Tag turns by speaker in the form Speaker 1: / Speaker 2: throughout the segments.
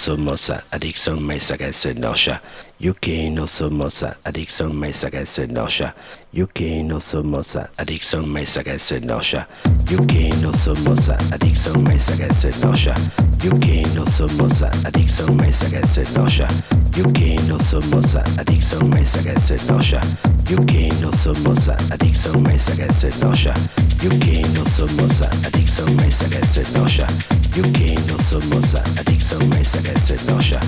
Speaker 1: somoza, adicción me saca se noya. Yuki no somoza, adicción me saca se noya. Yuki no somoza, adicción me saca se noya. Yuki no somoza, adicción me saca se noya. Yuki no somoza. Yuki no somoza, adicción me saca se noya. Yuki no somoza, adicción me saca se noya. Yuki no somoza, adicción me saca se noya.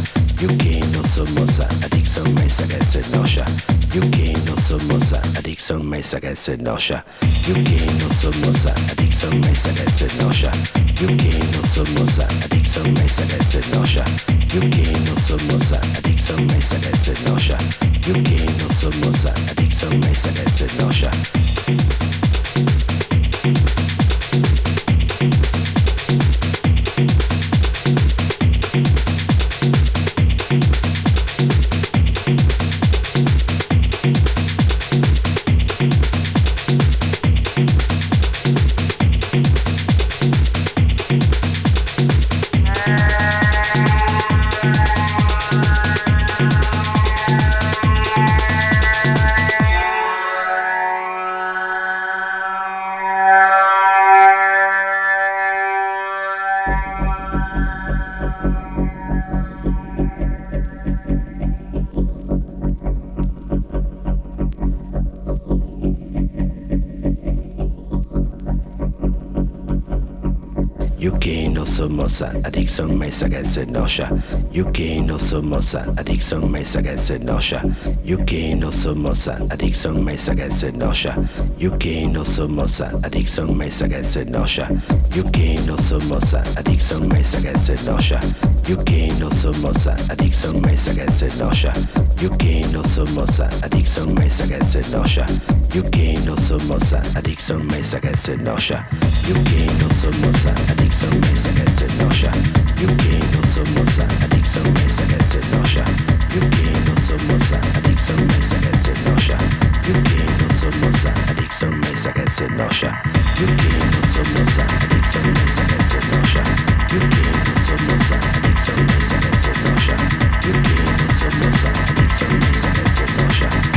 Speaker 1: Yuki no somoza, adicción me saca se noya. Yuki no somoza, adicción me saca se noya. Yuki no somoza, adicción me saca se noya. Yuki no somoza, adicción me saca se noya. Yuki no somoza, adicción me saca se noya. Yuki no somoza, adicción me saca se Yuki no somoza, adicción me saca se noya. Yuki no somoza, adicción me saca se noya. Yuki no somoza, adicción me saca se noya. Yuki no somoza, adicción me saca se noya. Yuki no somoza, adicción me saca se noya. Yuki no somoza, adicción me saca se noya. Yuki no somoza, adicción me saca se noya. Yuki no somoza, adicción me saca se noya. Yuki no somoza, adicción me saca se noya. Yuki no somoza, adicción me saca se noya. Yuki no somoza, adicción me saca se noya. Yuki no somoza, adicción me saca se noya. Yuki no somoza, adicción me saca se noya. Yuki no somoza, adicción me saca se noya. Yuki no somoza, adicción me saca se noya.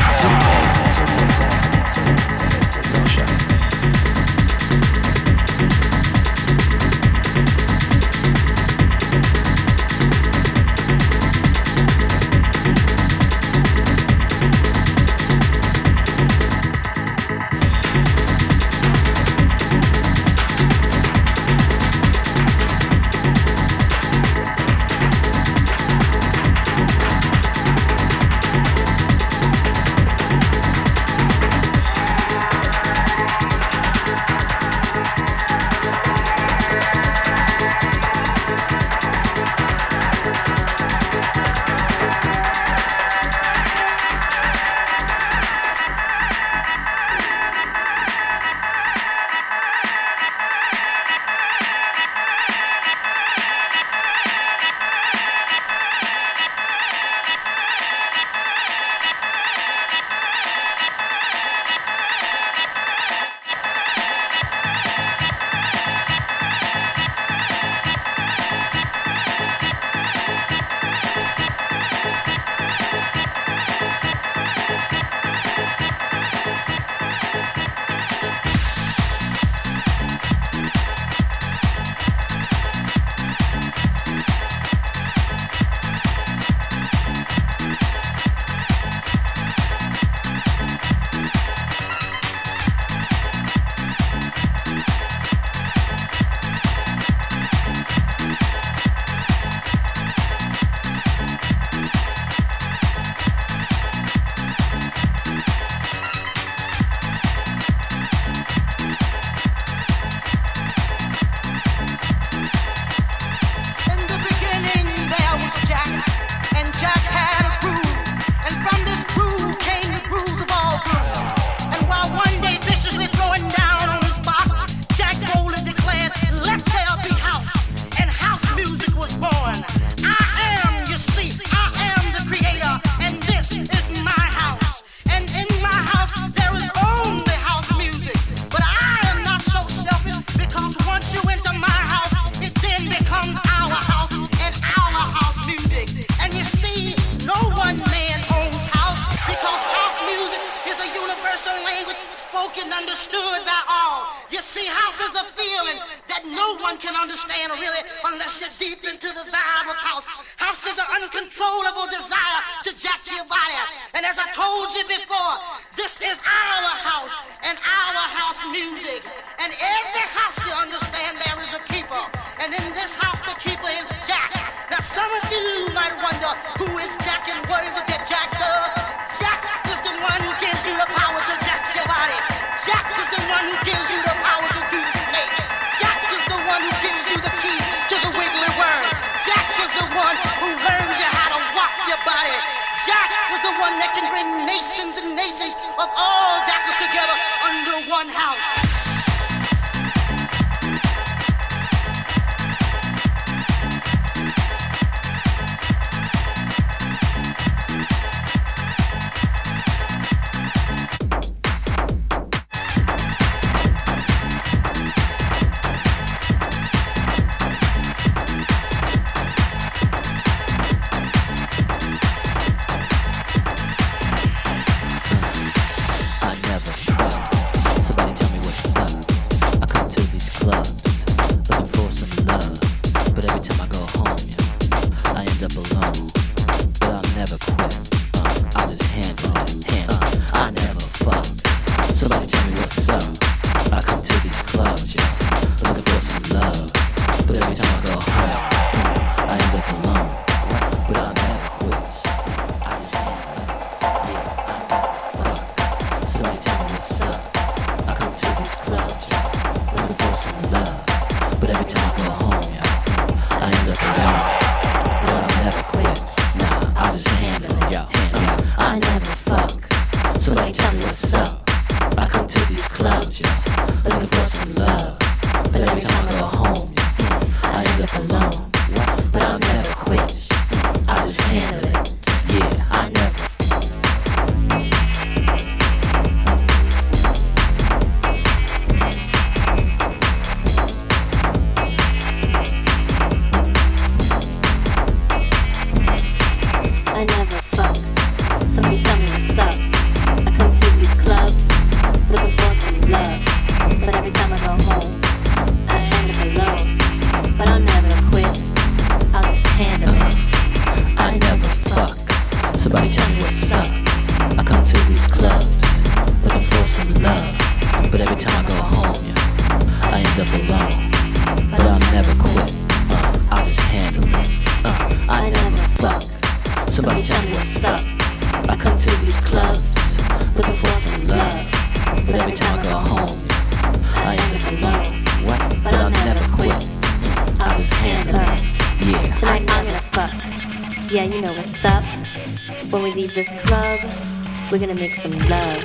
Speaker 2: We're gonna make some love.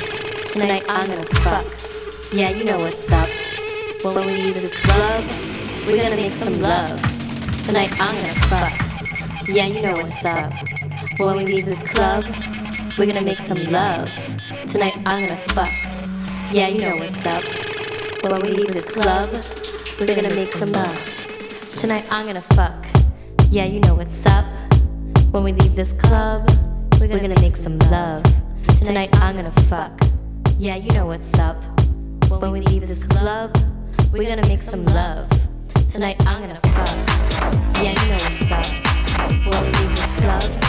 Speaker 2: Tonight I'm gonna fuck. Yeah, you know what's up. When we leave this club, we're gonna make some love. Tonight I'm gonna fuck. Yeah, you know what's up. When we leave this club, we're gonna make some love. Tonight I'm gonna fuck. Yeah, you know what's up. Well, when we leave this club, we're gonna make some love. Tonight I'm gonna fuck. Yeah, you know what's up. When we leave this club, we're gonna make some love. Tonight I'm gonna fuck. Yeah, you know what's up. When we leave this club, we're gonna make some love. Tonight I'm gonna fuck. Yeah, you know what's up. When we leave this club,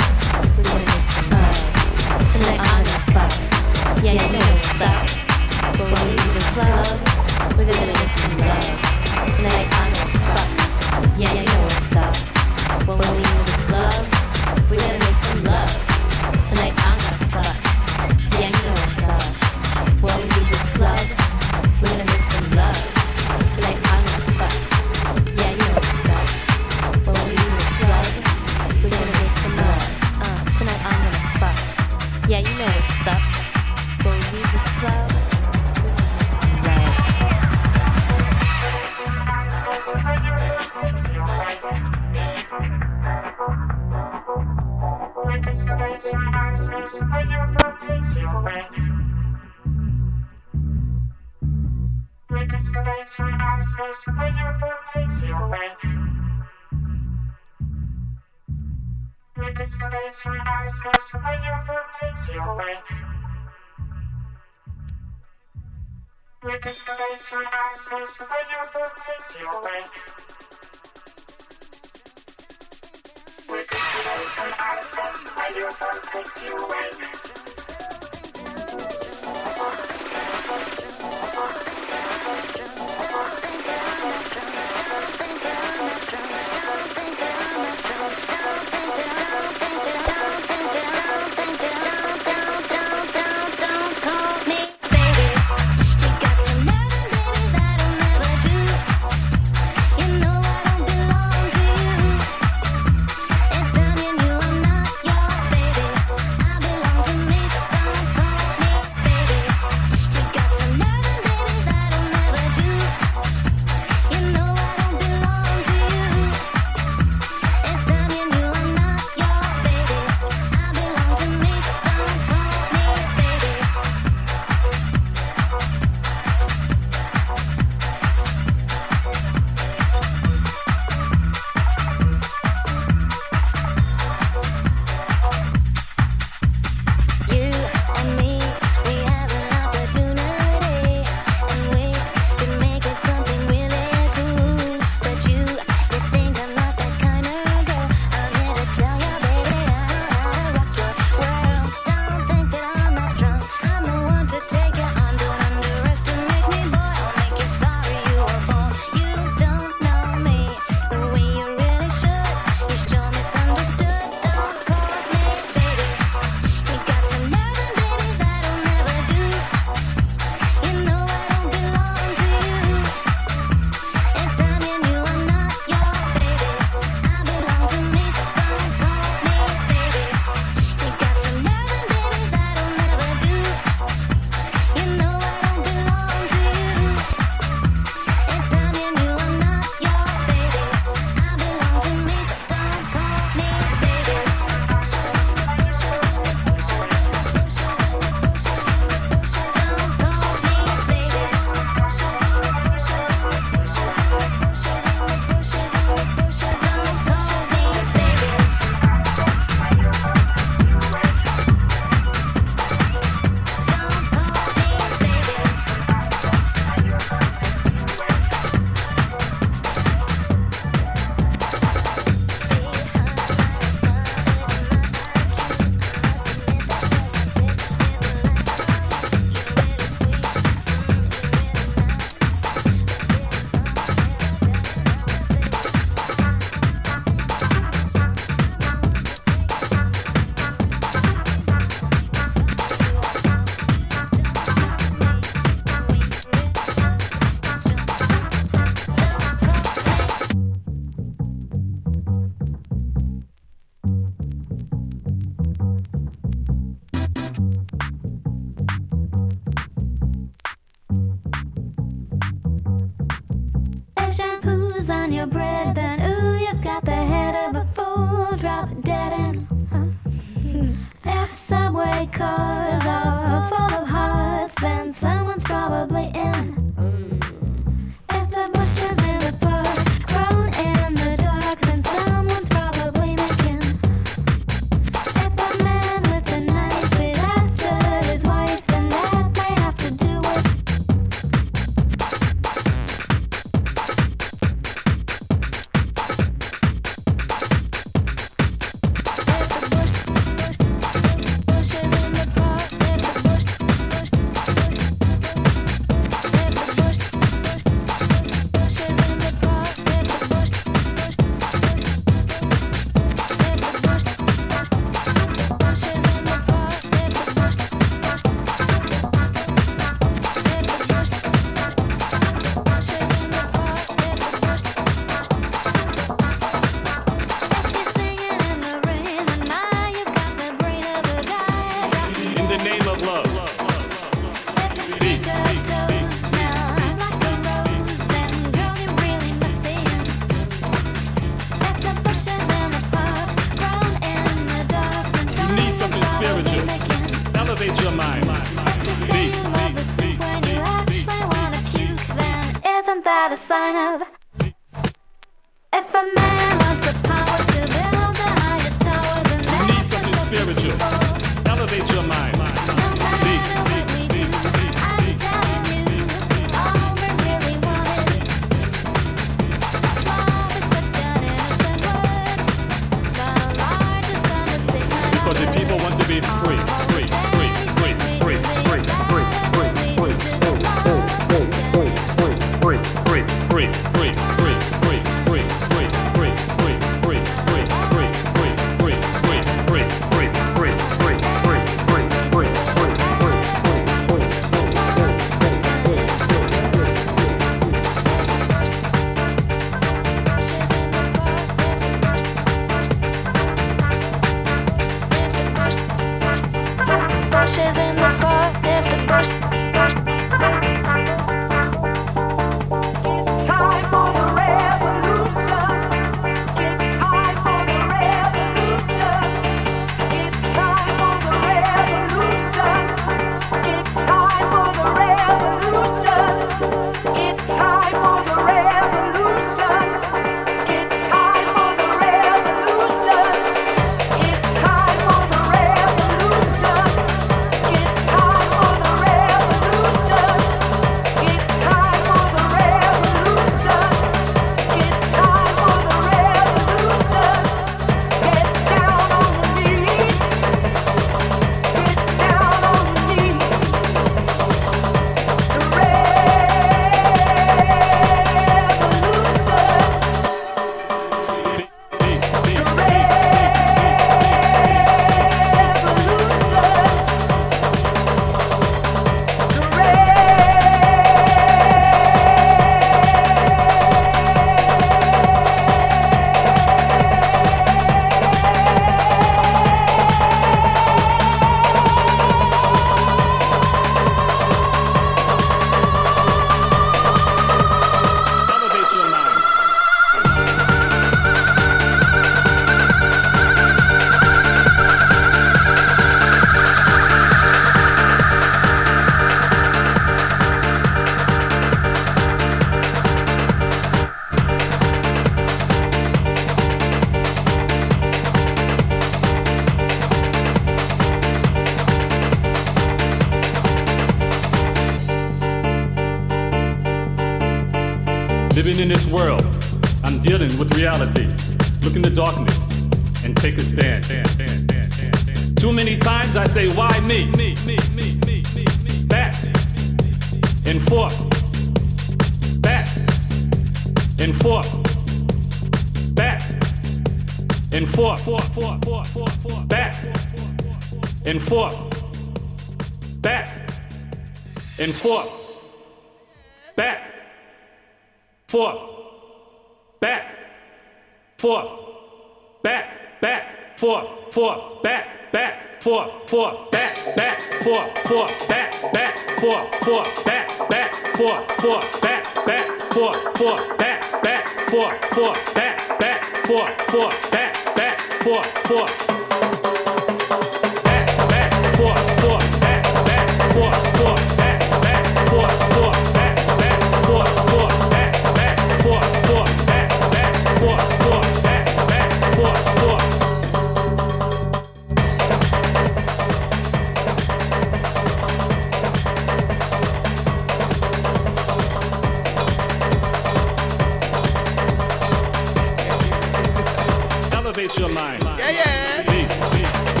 Speaker 2: Yeah,
Speaker 3: yeah. Peace, peace,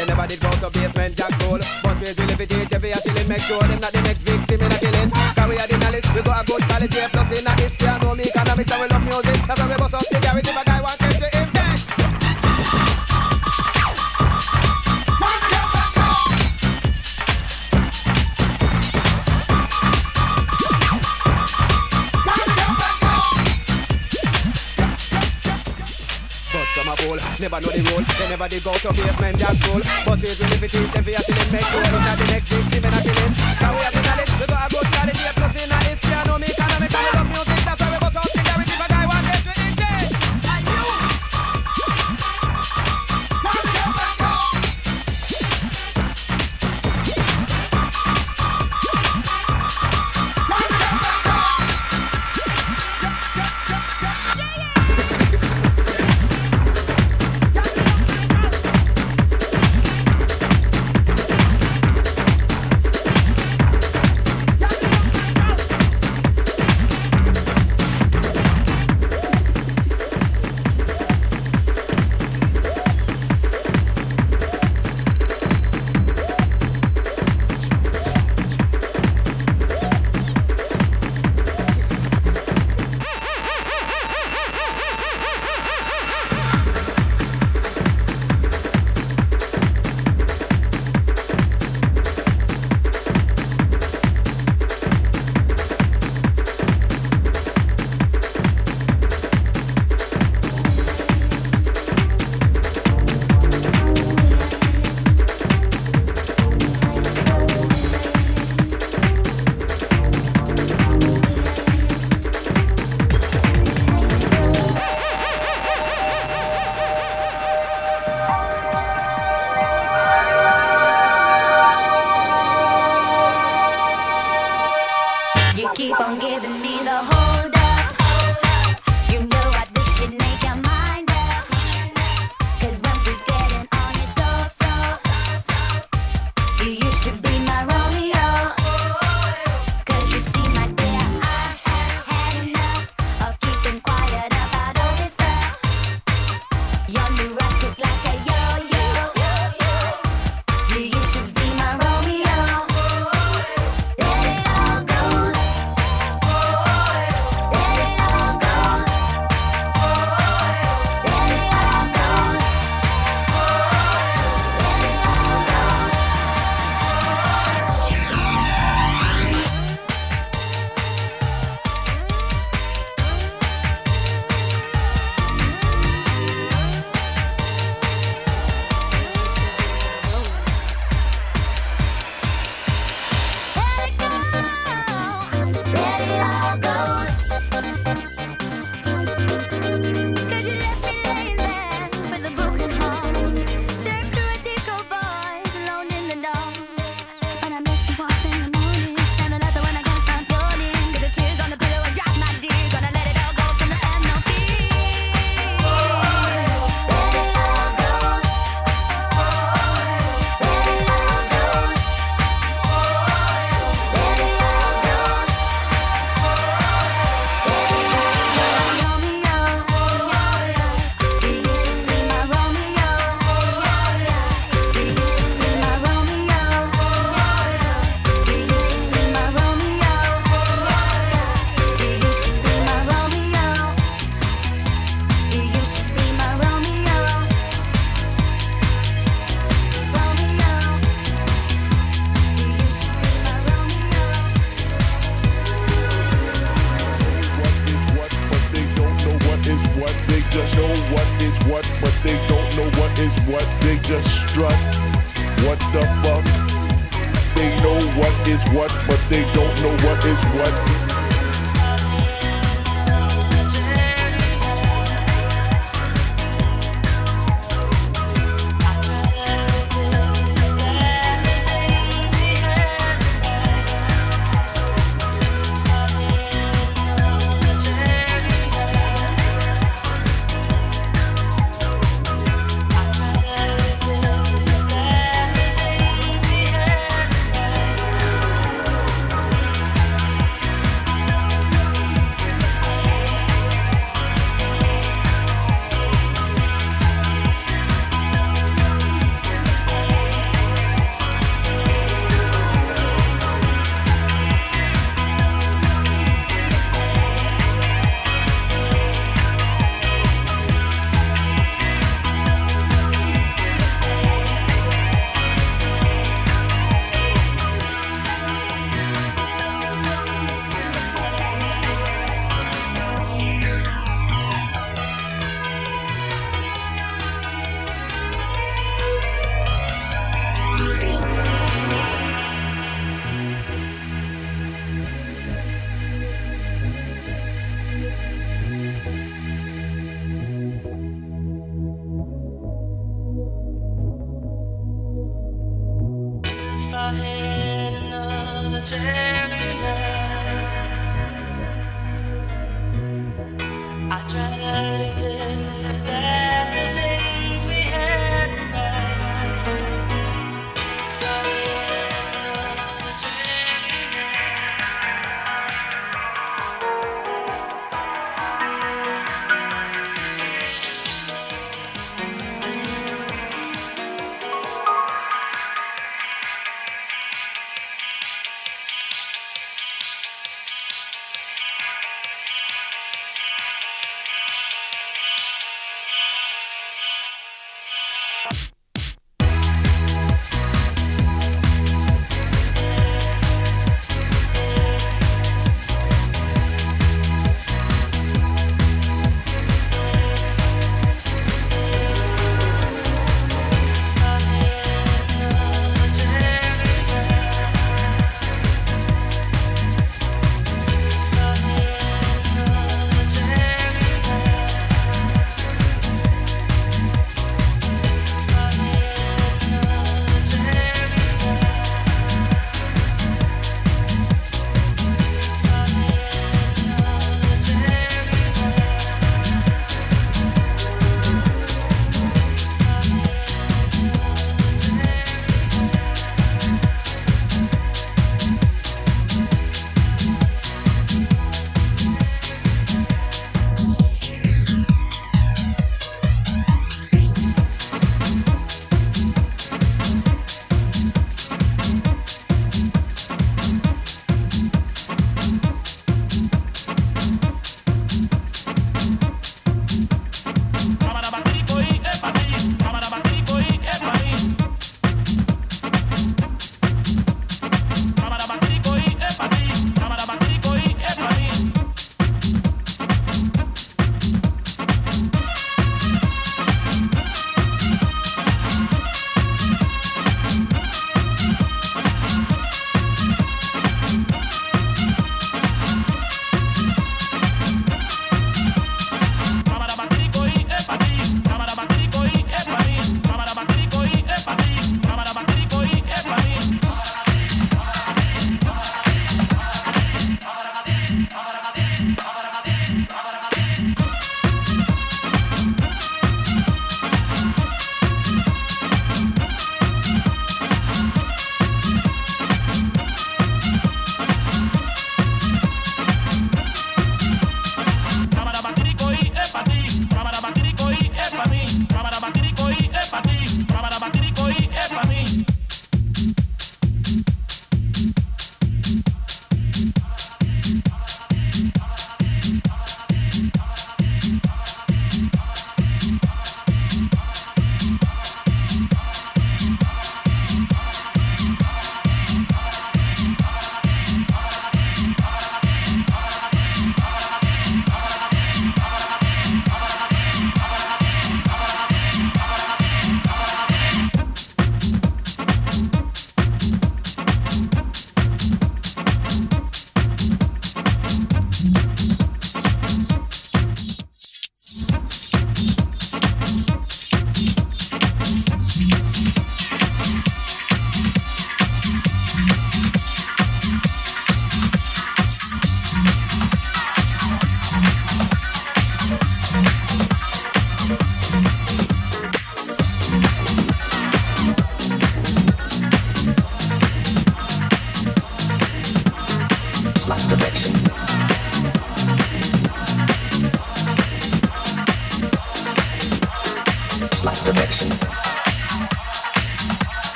Speaker 4: They never did go to basement jack hole. But we will live it here, every shilling, make sure them not the next victim in a killing. Cause we are the knowledge, we got a good quality we plus in a history, I know me economics, and we love music. That's why we bust up the garage if a guy wants to him dead. Never know the road. they never did go to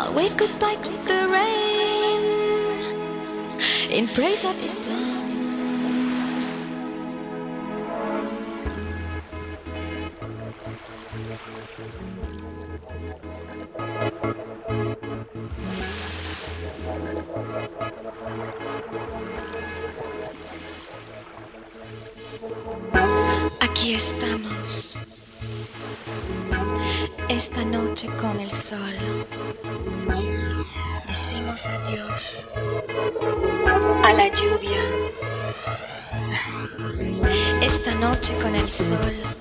Speaker 5: I'll wave goodbye to the rain in praise of the Sun. La lluvia. Esta noche con el sol